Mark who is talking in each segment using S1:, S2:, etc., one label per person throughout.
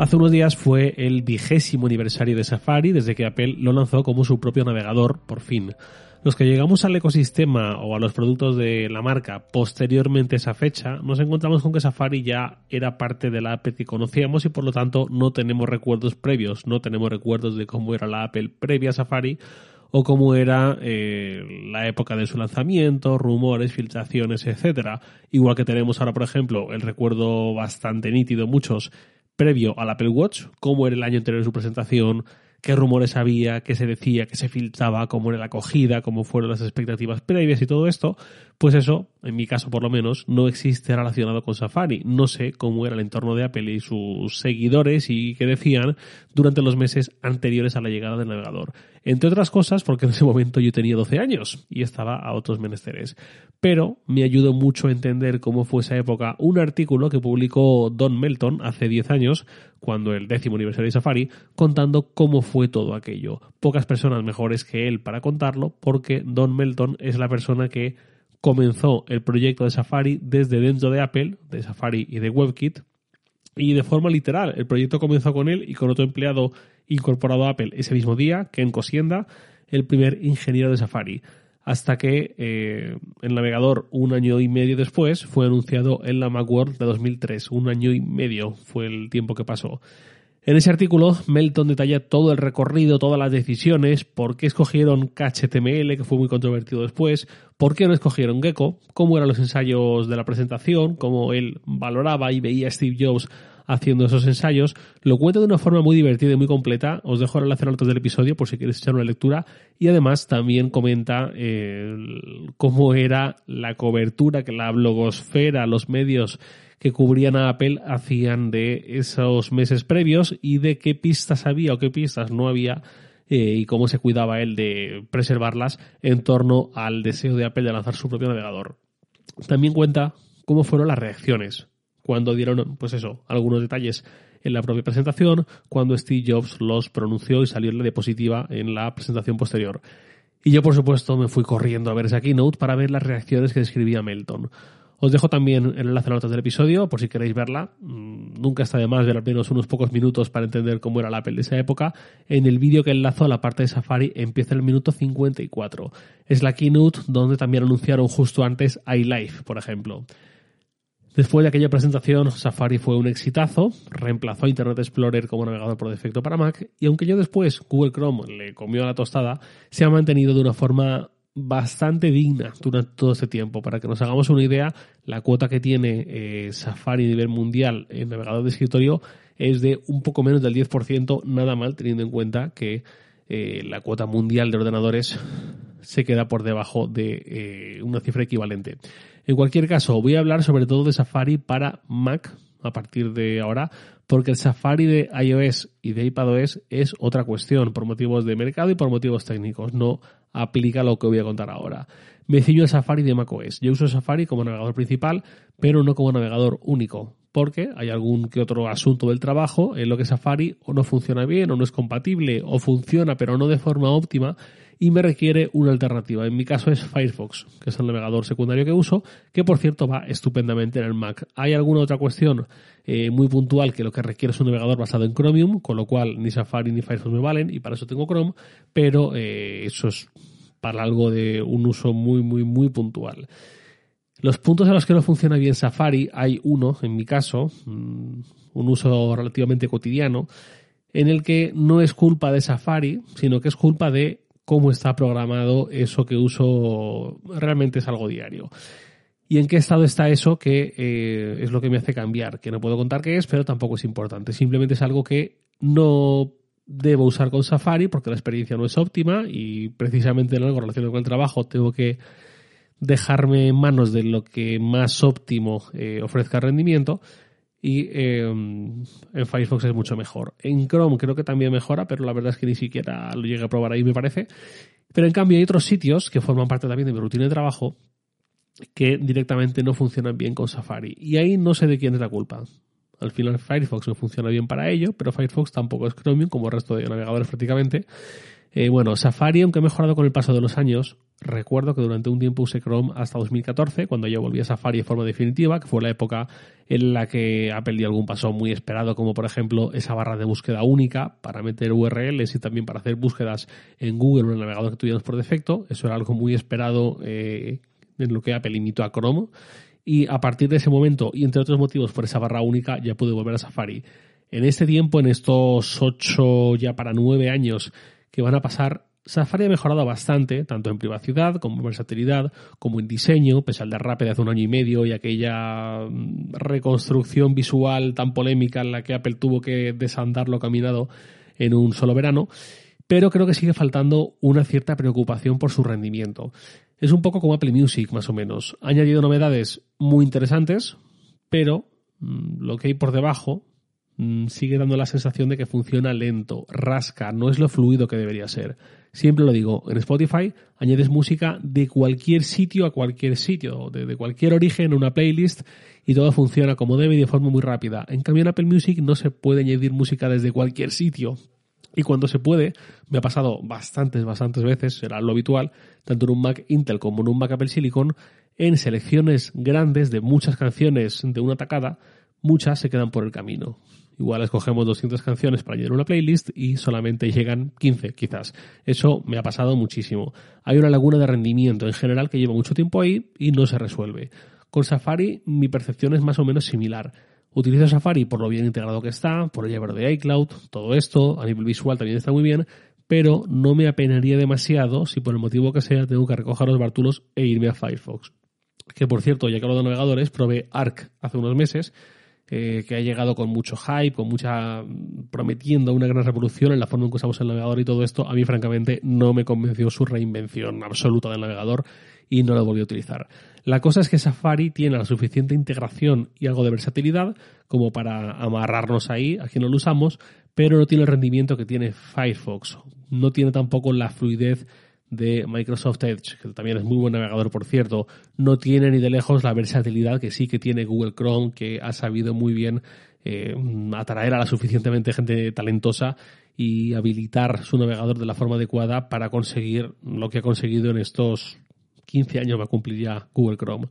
S1: Hace unos días fue el vigésimo aniversario de Safari desde que Apple lo lanzó como su propio navegador, por fin. Los que llegamos al ecosistema o a los productos de la marca posteriormente a esa fecha, nos encontramos con que Safari ya era parte de la Apple que conocíamos y por lo tanto no tenemos recuerdos previos, no tenemos recuerdos de cómo era la Apple previa a Safari o cómo era eh, la época de su lanzamiento, rumores, filtraciones, etcétera. Igual que tenemos ahora, por ejemplo, el recuerdo bastante nítido, muchos, previo al Apple Watch, cómo era el año anterior de su presentación, qué rumores había, qué se decía, qué se filtraba, cómo era la acogida, cómo fueron las expectativas previas y todo esto, pues eso, en mi caso por lo menos, no existe relacionado con Safari. No sé cómo era el entorno de Apple y sus seguidores y qué decían durante los meses anteriores a la llegada del navegador. Entre otras cosas, porque en ese momento yo tenía 12 años y estaba a otros menesteres. Pero me ayudó mucho a entender cómo fue esa época un artículo que publicó Don Melton hace 10 años, cuando el décimo aniversario de Safari, contando cómo fue todo aquello. Pocas personas mejores que él para contarlo, porque Don Melton es la persona que comenzó el proyecto de Safari desde dentro de Apple, de Safari y de WebKit, y de forma literal. El proyecto comenzó con él y con otro empleado incorporado a Apple ese mismo día, Ken Cosienda, el primer ingeniero de Safari. Hasta que eh, el navegador, un año y medio después, fue anunciado en la Macworld de 2003. Un año y medio fue el tiempo que pasó. En ese artículo, Melton detalla todo el recorrido, todas las decisiones, por qué escogieron CatchHTML, que fue muy controvertido después, por qué no escogieron Gecko, cómo eran los ensayos de la presentación, cómo él valoraba y veía a Steve Jobs haciendo esos ensayos. Lo cuenta de una forma muy divertida y muy completa. Os dejo el enlace en del episodio por si queréis echar una lectura. Y además también comenta eh, cómo era la cobertura que la blogosfera, los medios que cubrían a Apple hacían de esos meses previos y de qué pistas había o qué pistas no había eh, y cómo se cuidaba él de preservarlas en torno al deseo de Apple de lanzar su propio navegador. También cuenta cómo fueron las reacciones cuando dieron, pues eso, algunos detalles en la propia presentación, cuando Steve Jobs los pronunció y salió en la diapositiva en la presentación posterior. Y yo, por supuesto, me fui corriendo a ver esa keynote para ver las reacciones que describía Melton. Os dejo también el enlace en las notas del episodio por si queréis verla. Mm, nunca está de más ver al menos unos pocos minutos para entender cómo era la Apple de esa época. En el vídeo que enlazo a la parte de Safari empieza el minuto 54. Es la keynote donde también anunciaron justo antes iLife, por ejemplo. Después de aquella presentación, Safari fue un exitazo, reemplazó a Internet Explorer como navegador por defecto para Mac, y aunque yo después Google Chrome le comió la tostada, se ha mantenido de una forma bastante digna durante todo este tiempo. Para que nos hagamos una idea, la cuota que tiene eh, Safari a nivel mundial en navegador de escritorio es de un poco menos del 10%, nada mal teniendo en cuenta que eh, la cuota mundial de ordenadores se queda por debajo de eh, una cifra equivalente. En cualquier caso, voy a hablar sobre todo de Safari para Mac a partir de ahora, porque el Safari de iOS y de iPadOS es otra cuestión, por motivos de mercado y por motivos técnicos. No aplica lo que voy a contar ahora. Me ciño el Safari de macOS. Yo uso Safari como navegador principal, pero no como navegador único, porque hay algún que otro asunto del trabajo en lo que Safari o no funciona bien o no es compatible o funciona pero no de forma óptima y me requiere una alternativa. En mi caso es Firefox, que es el navegador secundario que uso, que por cierto va estupendamente en el Mac. Hay alguna otra cuestión eh, muy puntual que lo que requiere es un navegador basado en Chromium, con lo cual ni Safari ni Firefox me valen y para eso tengo Chrome, pero eh, eso es para algo de un uso muy, muy, muy puntual. Los puntos en los que no funciona bien Safari, hay uno, en mi caso, mm, un uso relativamente cotidiano, en el que no es culpa de Safari, sino que es culpa de cómo está programado eso que uso realmente es algo diario. ¿Y en qué estado está eso que eh, es lo que me hace cambiar? Que no puedo contar qué es, pero tampoco es importante. Simplemente es algo que no debo usar con Safari porque la experiencia no es óptima y precisamente en algo relacionado con el trabajo tengo que dejarme en manos de lo que más óptimo eh, ofrezca rendimiento y em, en Firefox es mucho mejor. En Chrome creo que también mejora, pero la verdad es que ni siquiera lo llegué a probar ahí, me parece. Pero en cambio hay otros sitios que forman parte también de mi rutina de trabajo que directamente no funcionan bien con Safari. Y ahí no sé de quién es la culpa. Al final Firefox no funciona bien para ello, pero Firefox tampoco es Chromium como el resto de navegadores prácticamente. Eh, bueno, Safari, aunque ha mejorado con el paso de los años, recuerdo que durante un tiempo usé Chrome hasta 2014, cuando yo volví a Safari de forma definitiva, que fue la época en la que Apple dio algún paso muy esperado, como por ejemplo esa barra de búsqueda única para meter URLs y también para hacer búsquedas en Google o en el navegador que tuviéramos por defecto. Eso era algo muy esperado eh, en lo que Apple imitó a Chrome. Y a partir de ese momento, y entre otros motivos por esa barra única, ya pude volver a Safari. En este tiempo, en estos 8 ya para 9 años que van a pasar, Safari ha mejorado bastante, tanto en privacidad como en versatilidad, como en diseño, pese al derrape de hace un año y medio y aquella mm, reconstrucción visual tan polémica en la que Apple tuvo que desandar lo caminado en un solo verano. Pero creo que sigue faltando una cierta preocupación por su rendimiento. Es un poco como Apple Music, más o menos. Ha añadido novedades muy interesantes, pero mm, lo que hay por debajo Mm, sigue dando la sensación de que funciona lento, rasca, no es lo fluido que debería ser. Siempre lo digo, en Spotify añades música de cualquier sitio a cualquier sitio, de, cualquier origen, una playlist, y todo funciona como debe y de forma muy rápida. En cambio en Apple Music no se puede añadir música desde cualquier sitio. Y cuando se puede, me ha pasado bastantes, bastantes veces, será lo habitual, tanto en un Mac Intel como en un Mac Apple Silicon, en selecciones grandes de muchas canciones de una tacada, muchas se quedan por el camino. Igual escogemos 200 canciones para añadir una playlist y solamente llegan 15 quizás. Eso me ha pasado muchísimo. Hay una laguna de rendimiento en general que lleva mucho tiempo ahí y no se resuelve. Con Safari mi percepción es más o menos similar. Utilizo Safari por lo bien integrado que está, por el llavero de iCloud, todo esto, a nivel visual también está muy bien, pero no me apenaría demasiado si por el motivo que sea tengo que recoger los bártulos e irme a Firefox. Que por cierto, ya que hablo de navegadores, probé Arc hace unos meses eh, que ha llegado con mucho hype, con mucha prometiendo una gran revolución en la forma en que usamos el navegador y todo esto, a mí francamente no me convenció su reinvención absoluta del navegador y no lo volví a utilizar. La cosa es que Safari tiene la suficiente integración y algo de versatilidad como para amarrarnos ahí a quien no lo usamos, pero no tiene el rendimiento que tiene Firefox. No tiene tampoco la fluidez de Microsoft Edge, que también es muy buen navegador, por cierto, no tiene ni de lejos la versatilidad que sí que tiene Google Chrome, que ha sabido muy bien eh, atraer a la suficientemente gente talentosa y habilitar su navegador de la forma adecuada para conseguir lo que ha conseguido en estos 15 años, va a cumplir ya Google Chrome.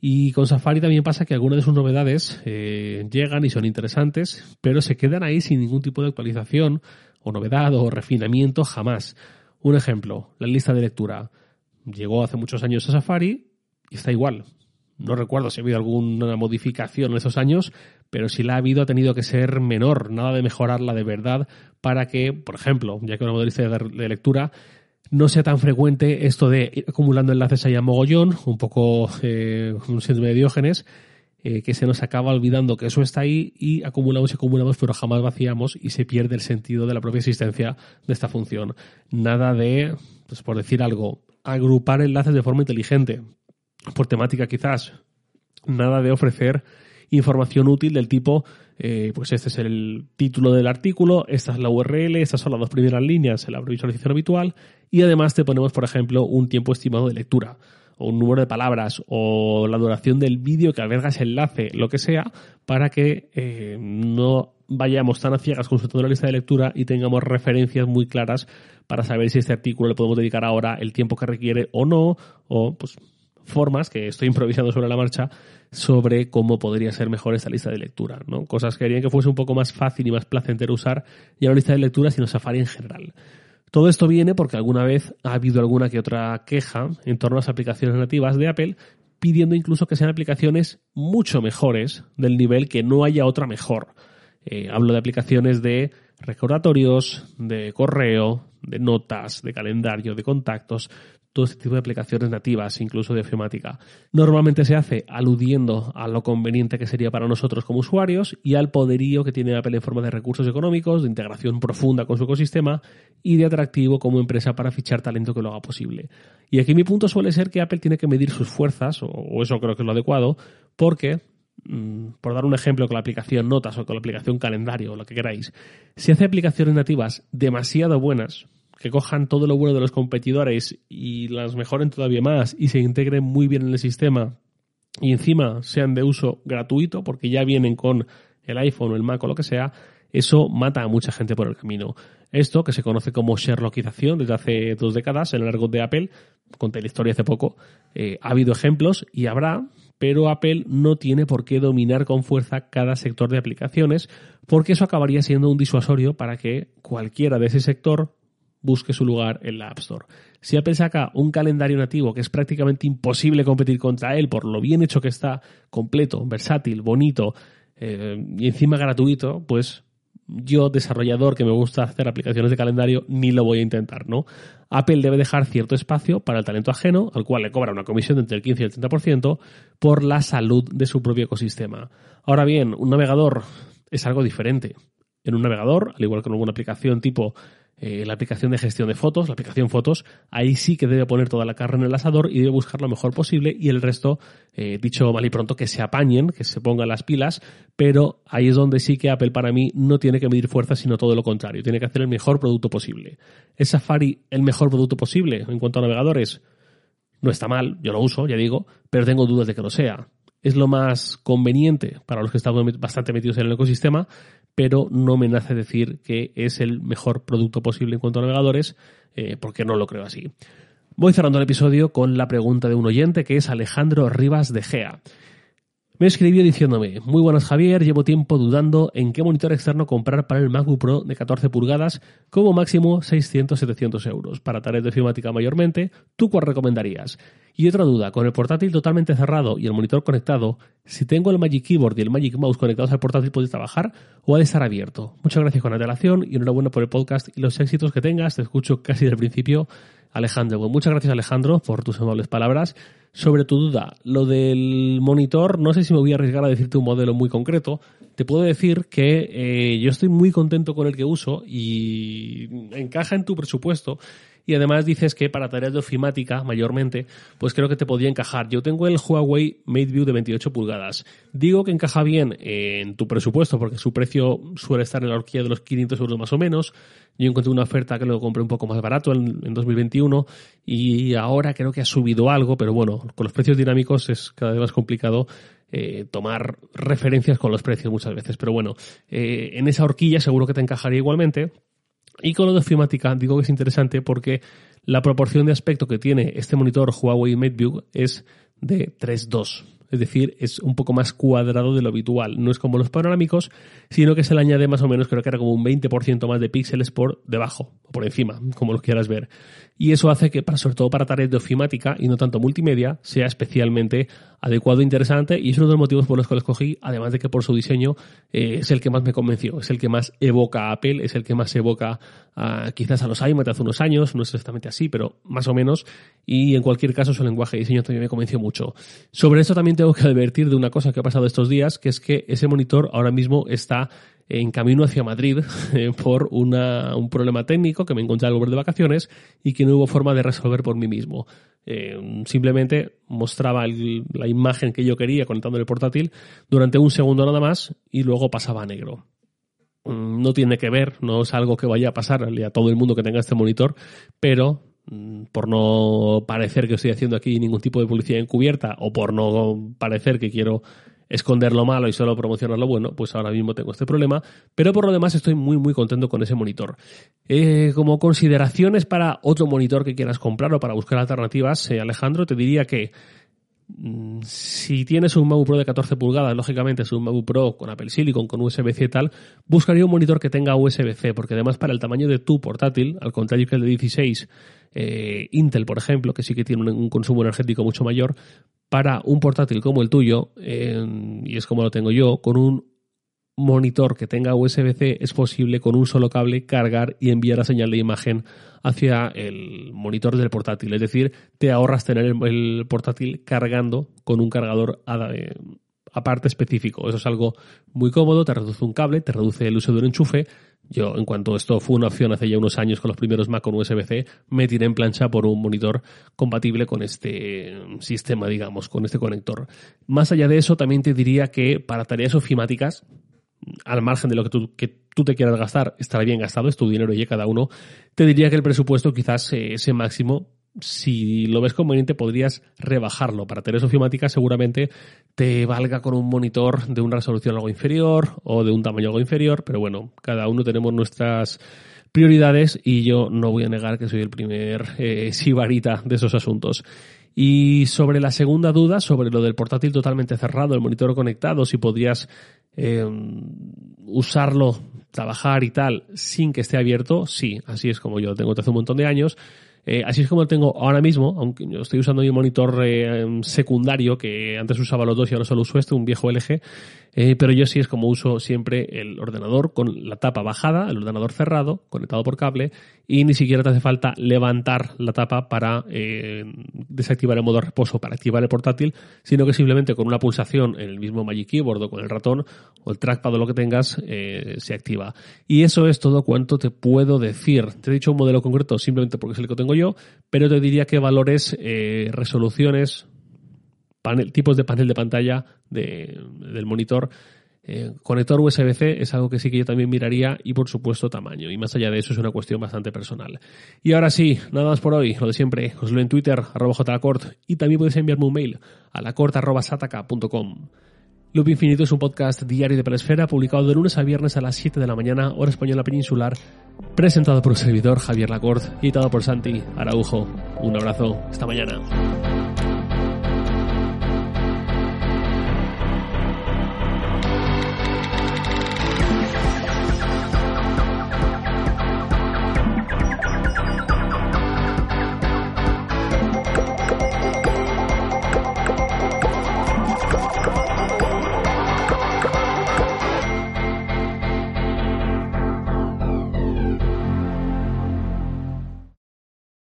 S1: Y con Safari también pasa que algunas de sus novedades eh, llegan y son interesantes, pero se quedan ahí sin ningún tipo de actualización o novedad o refinamiento jamás. Un ejemplo, la lista de lectura. Llegó hace muchos años a Safari y está igual. No recuerdo si ha habido alguna modificación en esos años, pero si la ha habido ha tenido que ser menor, nada de mejorarla de verdad para que, por ejemplo, ya que una lista de lectura, no sea tan frecuente esto de ir acumulando enlaces ahí a mogollón, un poco eh, un síndrome de Diógenes, eh, que se nos acaba olvidando que eso está ahí y acumulamos y acumulamos, pero jamás vaciamos y se pierde el sentido de la propia existencia de esta función. Nada de, pues por decir algo, agrupar enlaces de forma inteligente, por temática quizás. Nada de ofrecer información útil del tipo, eh, pues este es el título del artículo, esta es la URL, estas son las dos primeras líneas en la visualización habitual y además te ponemos, por ejemplo, un tiempo estimado de lectura o un número de palabras o la duración del vídeo que alberga ese enlace, lo que sea, para que eh, no vayamos tan a ciegas consultando la lista de lectura y tengamos referencias muy claras para saber si este artículo le podemos dedicar ahora el tiempo que requiere o no, o pues formas que estoy improvisando sobre la marcha sobre cómo podría ser mejor esta lista de lectura, ¿no? Cosas que harían que fuese un poco más fácil y más placentero usar ya la lista de lectura sino Safari en general. Todo esto viene porque alguna vez ha habido alguna que otra queja en torno a las aplicaciones nativas de Apple, pidiendo incluso que sean aplicaciones mucho mejores del nivel que no haya otra mejor. Eh, hablo de aplicaciones de recordatorios, de correo, de notas, de calendario, de contactos, todo este tipo de aplicaciones nativas, incluso de ofimática. Normalmente se hace aludiendo a lo conveniente que sería para nosotros como usuarios y al poderío que tiene Apple en forma de recursos económicos, de integración profunda con su ecosistema y de atractivo como empresa para fichar talento que lo haga posible. Y aquí mi punto suele ser que Apple tiene que medir sus fuerzas, o eso creo que es lo adecuado, porque mm, por dar un ejemplo con la aplicación Notas o con la aplicación Calendario o lo que queráis, si hace aplicaciones nativas demasiado buenas, que cojan todo lo bueno de los competidores y las mejoren todavía más y se integren muy bien en el sistema y encima sean de uso gratuito porque ya vienen con el iPhone o el Mac o lo que sea, eso mata a mucha gente por el camino. Esto, que se conoce como Sherlockización desde hace dos décadas en el argot de Apple, conté la historia hace poco, eh, ha habido ejemplos y habrá, pero Apple no tiene por qué dominar con fuerza cada sector de aplicaciones, porque eso acabaría siendo un disuasorio para que cualquiera de ese sector busque su lugar en la App Store. Si Apple saca un calendario nativo que es prácticamente imposible competir contra él por lo bien hecho que está, completo, versátil, bonito eh, y encima gratuito, pues yo, desarrollador que me gusta hacer aplicaciones de calendario, ni lo voy a intentar, ¿no? Apple debe dejar cierto espacio para el talento ajeno, al cual le cobra una comisión de entre el 15 y el 30%, por la salud de su propio ecosistema. Ahora bien, un navegador es algo diferente. En un navegador, al igual que en alguna aplicación tipo eh, la aplicación de gestión de fotos, la aplicación fotos, ahí sí que debe poner toda la carne en el asador y debe buscar lo mejor posible y el resto, eh, dicho mal y pronto, que se apañen, que se pongan las pilas, pero ahí es donde sí que Apple para mí no tiene que medir fuerza, sino todo lo contrario, tiene que hacer el mejor producto posible. ¿Es Safari el mejor producto posible en cuanto a navegadores? No está mal, yo lo uso, ya digo, pero tengo dudas de que lo sea es lo más conveniente para los que estamos bastante metidos en el ecosistema, pero no me nace decir que es el mejor producto posible en cuanto a navegadores, eh, porque no lo creo así. Voy cerrando el episodio con la pregunta de un oyente que es Alejandro Rivas de Gea. Me escribió diciéndome, muy buenas Javier, llevo tiempo dudando en qué monitor externo comprar para el MacBook Pro de 14 pulgadas, como máximo 600-700 euros. Para tareas de filmática mayormente, ¿tú cuál recomendarías? Y otra duda, con el portátil totalmente cerrado y el monitor conectado, si tengo el Magic Keyboard y el Magic Mouse conectados al portátil, ¿puede trabajar o ha de estar abierto? Muchas gracias con antelación y enhorabuena por el podcast y los éxitos que tengas. Te escucho casi del principio, Alejandro. muchas gracias Alejandro por tus amables palabras sobre tu duda, lo del monitor, no sé si me voy a arriesgar a decirte un modelo muy concreto. Te puedo decir que eh, yo estoy muy contento con el que uso y encaja en tu presupuesto. Y además dices que para tareas de ofimática, mayormente, pues creo que te podría encajar. Yo tengo el Huawei MateView de 28 pulgadas. Digo que encaja bien en tu presupuesto porque su precio suele estar en la horquilla de los 500 euros más o menos. Yo encontré una oferta que lo compré un poco más barato en, en 2021 y ahora creo que ha subido algo, pero bueno, con los precios dinámicos es cada vez más complicado eh, tomar referencias con los precios muchas veces. Pero bueno, eh, en esa horquilla seguro que te encajaría igualmente. Y con lo de ofimática digo que es interesante porque la proporción de aspecto que tiene este monitor Huawei MateView es de 3.2 es decir, es un poco más cuadrado de lo habitual. No es como los panorámicos, sino que se le añade más o menos, creo que era como un 20% más de píxeles por debajo, o por encima, como lo quieras ver. Y eso hace que, para, sobre todo para tareas de ofimática y no tanto multimedia, sea especialmente adecuado e interesante. Y es uno de los motivos por los que lo escogí, además de que por su diseño eh, es el que más me convenció, es el que más evoca a Apple, es el que más evoca quizás a los iMac hace unos años, no es exactamente así, pero más o menos. Y en cualquier caso, su lenguaje de diseño también me convenció mucho. Sobre eso también tengo que advertir de una cosa que ha pasado estos días, que es que ese monitor ahora mismo está en camino hacia Madrid eh, por una, un problema técnico que me encontré al volver de vacaciones y que no hubo forma de resolver por mí mismo. Eh, simplemente mostraba la imagen que yo quería conectando el portátil durante un segundo nada más y luego pasaba a negro. Mm, no tiene que ver, no es algo que vaya a pasar a todo el mundo que tenga este monitor, pero por no parecer que estoy haciendo aquí ningún tipo de publicidad encubierta o por no parecer que quiero esconder lo malo y solo promocionar lo bueno, pues ahora mismo tengo este problema, pero por lo demás estoy muy muy contento con ese monitor. Eh, como consideraciones para otro monitor que quieras comprar o para buscar alternativas, eh, Alejandro, te diría que Mm, si tienes un MacBook Pro de 14 pulgadas, lógicamente es un MacBook Pro con Apple Silicon, con USB-C y tal, buscaría un monitor que tenga USB-C, porque además para el tamaño de tu portátil, al contrario que el de 16, eh, Intel, por ejemplo, que sí que tiene un, consumo energético mucho mayor, para un portátil como el tuyo, y es como lo tengo yo, con un monitor que tenga USB-C es posible con un solo cable cargar y enviar la señal de imagen hacia el monitor del portátil. Es decir, te ahorras tener el, portátil cargando con un cargador eh, aparte específico. Eso es algo muy cómodo, te reduce un cable, te reduce el uso de un enchufe. Yo, en cuanto esto fue una opción hace ya unos años con los primeros Mac con USB-C, me tiré en plancha por un monitor compatible con este sistema, digamos, con este conector. Más allá de eso, también te diría que para tareas ofimáticas, al margen de lo que tú, que tú te quieras gastar, estará bien gastado, es tu dinero y cada uno, te diría que el presupuesto quizás ese máximo si lo ves conveniente, podrías rebajarlo. Para tener ofimática seguramente te valga con un monitor de una resolución algo inferior o de un tamaño algo inferior, pero bueno, cada uno tenemos nuestras prioridades y yo no voy a negar que soy el primer eh, sibarita de esos asuntos. Y sobre la segunda duda, sobre lo del portátil totalmente cerrado, el monitor conectado, si podrías eh, usarlo, trabajar y tal, sin que esté abierto, sí, así es como yo tengo desde hace un montón de años. Eh, así es como lo tengo ahora mismo, aunque yo estoy usando mi monitor eh, secundario, que antes usaba los dos y ahora solo uso este, un viejo LG, eh, pero yo sí es como uso siempre el ordenador con la tapa bajada, el ordenador cerrado, conectado por cable, y ni siquiera te hace falta levantar la tapa para desactivar el modo reposo, para activar el portátil, sino que simplemente con una pulsación en el mismo Magic Keyboard o con el ratón o el trackpad o lo que tengas, se activa. Y eso es todo cuanto te puedo decir. Te he dicho un modelo concreto simplemente porque es el que tengo yo, pero te diría que valores, eh, resoluciones, tipos de panel de pantalla del monitor. Eh, conector USB-C es algo que sí que yo también miraría y por supuesto tamaño. Y más allá de eso es una cuestión bastante personal. Y ahora sí, nada más por hoy. Lo de siempre, os lo en Twitter, arroba jlacort y también podéis enviarme un mail a lacort.sataka.com. Loop Infinito es un podcast diario de Pelesfera publicado de lunes a viernes a las 7 de la mañana, hora española peninsular, presentado por el servidor Javier Lacorte y editado por Santi Araujo. Un abrazo, esta mañana.